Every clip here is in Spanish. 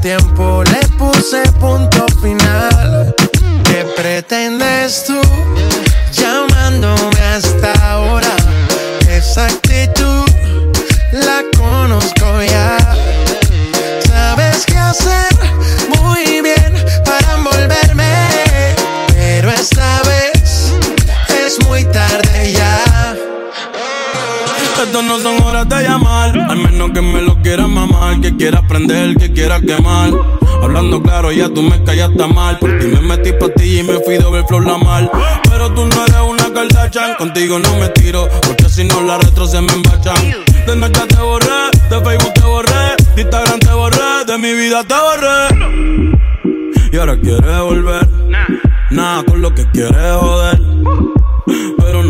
tiempo le puse punto final. ¿Qué pretendes tú? Esto no son horas de llamar, al menos que me lo quieras mamar, que quiera prender, que quiera quemar. Hablando claro, ya tú me callaste mal. Por me metí ti y me fui de flor la mal. Pero tú no eres una Kardashian, contigo no me tiro, porque si no la retro se me embachan. De noche te borré, de Facebook te borré, de Instagram te borré, de mi vida te borré. Y ahora quieres volver, nada con lo que quieres joder.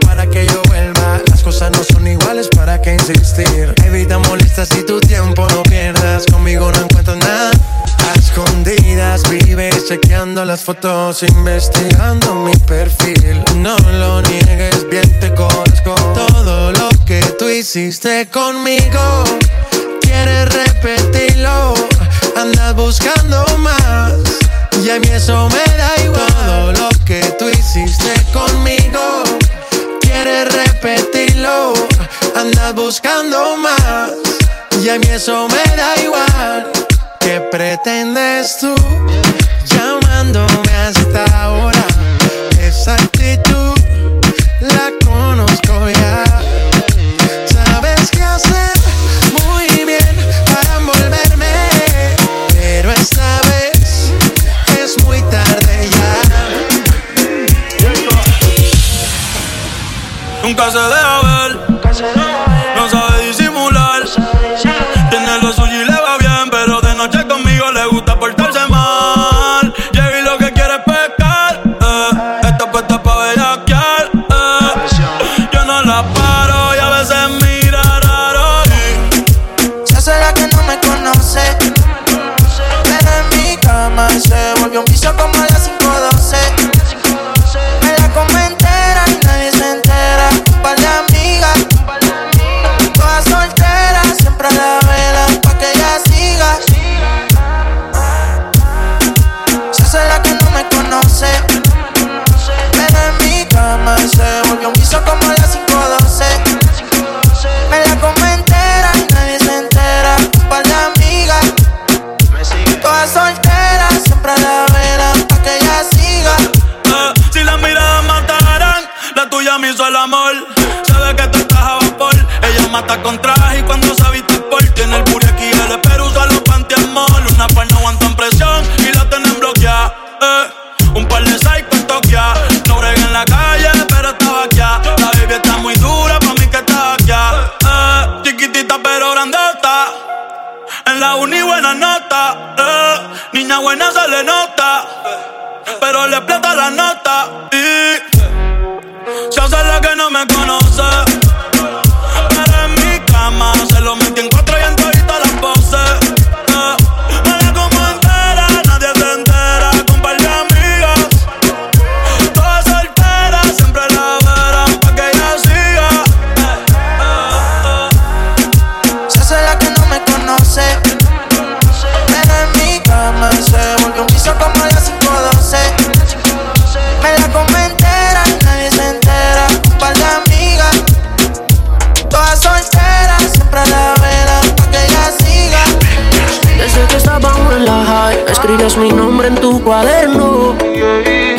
Para que yo vuelva. Las cosas no son iguales, ¿para qué insistir? Evita molestas y tu tiempo no pierdas. Conmigo no encuentro nada. A escondidas vives chequeando las fotos, investigando mi perfil. No lo niegues, bien te conozco. Todo lo que tú hiciste conmigo, quieres repetirlo. Andas buscando más. Y a mí eso me da igual. Todo lo que tú hiciste conmigo, repetirlo. Andas buscando más. Y a mí eso me da igual. ¿Qué pretendes tú llamándome hasta ahora? Esa actitud la conozco buena se le nota pero le explota la nota cuaderno.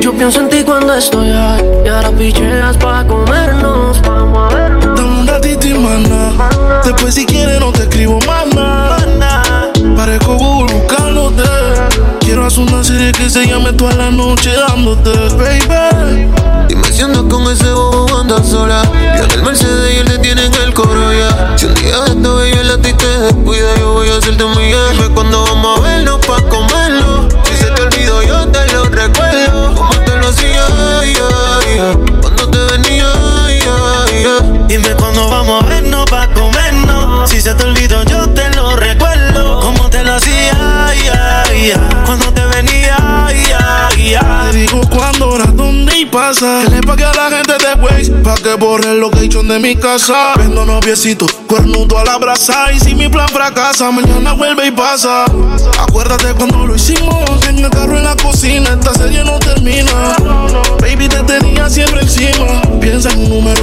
Yo pienso en ti cuando estoy high, y ahora picheas pa' comernos. Vamos a vernos. Dame un ratito y mana. Después si quieres no te escribo más nada. Parezco Google buscándote. Quiero hacer una serie que se llame toda la noche dándote, baby. Dime si andas con ese bobo andas sola. Y en el Mercedes y él te tiene en el coro ya. Si un día esta bella la ti te descuida, yo voy cuando vamos a se te olvidó, yo te lo recuerdo. Como te lo hacía, cuando te venía, Te digo cuándo, hora, dónde y pasa. Que le pague a la gente después. Pa' que borre el location de mi casa. Vendo noviecito, cuernudo a la brasa. Y si mi plan fracasa, mañana vuelve y pasa. Acuérdate cuando lo hicimos. En el carro en la cocina, esta serie no termina. Baby, te tenía siempre encima. Piensa en un número,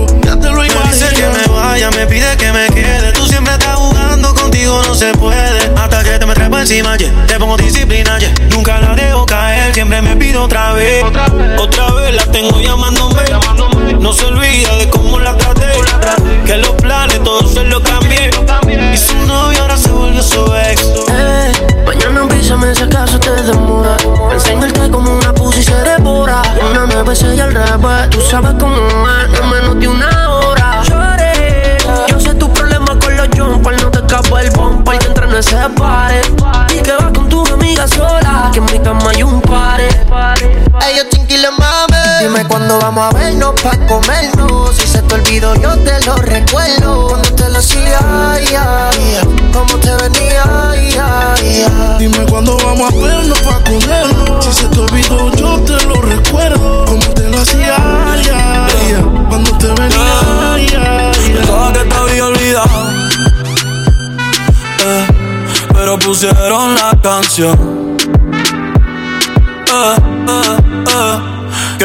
encima, yeah. te pongo disciplina, yeah. Nunca la dejo caer, siempre me pido otra vez. Otra vez, la tengo llamándome. Dime cuándo vamos a vernos pa' comernos. Si se te olvidó, yo te lo recuerdo. Cuando te lo hacía. Cómo te venía. Dime cuándo vamos a vernos pa' comernos. Si se te olvidó, yo te lo recuerdo. Como te lo hacía. Cuando te venía, ya, ya. Pensaba que te había olvidado. Eh, pero pusieron la canción.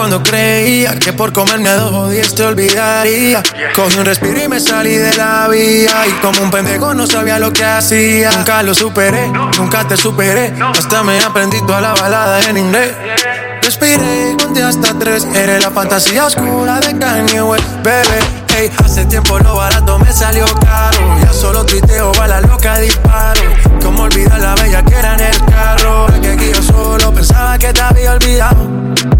Cuando creía que por comerme dos días te olvidaría. Cogí un respiro y me salí de la vía. Y como un pendejo no sabía lo que hacía. Nunca lo superé, nunca te superé. Hasta me aprendí toda la balada en inglés. Respiré, conté hasta tres. Eres la fantasía oscura de Kanye West, bebé. Hey, hace tiempo lo barato me salió caro. Ya solo tuiteo, a la loca disparo. Como olvidar la bella que era en el carro. Que aquí yo solo pensaba que te había olvidado.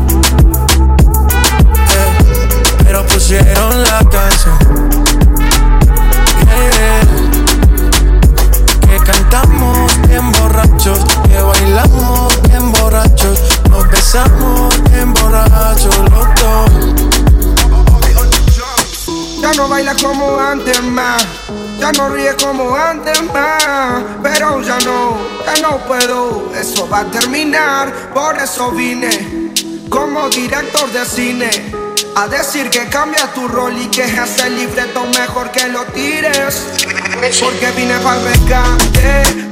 Baila como antes más, ya no ríe como antes más, pero ya no, ya no puedo, eso va a terminar, por eso vine como director de cine. A decir que cambia tu rol y que el libreto mejor que lo tires. Porque vine para el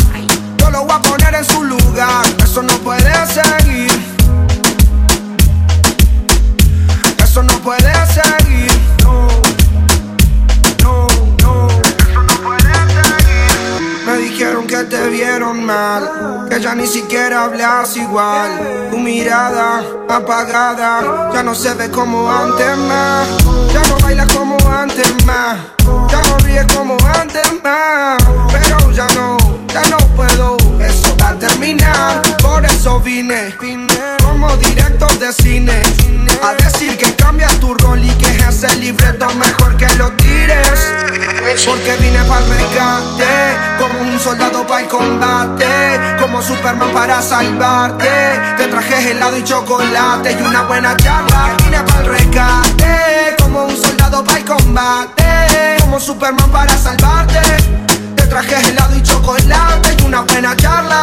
Lo voy a poner en su lugar. Eso no puede seguir. Eso no puede seguir. dijeron que te vieron mal, que ya ni siquiera hablas igual. Tu mirada apagada ya no se ve como antes más. Ya no bailas como antes más. Ya no ríes como antes más. Pero ya no, ya no puedo. Eso va a terminar. Por eso vine, como director de cine. A decir que cambia tu rol y que es el libreto mejor que lo tires. Porque vine para rescate, como un soldado para el combate, como Superman para salvarte. Te traje helado y chocolate y una buena charla. Vine para el rescate, como un soldado para el combate, como Superman para salvarte traje helado y chocolate y una buena charla.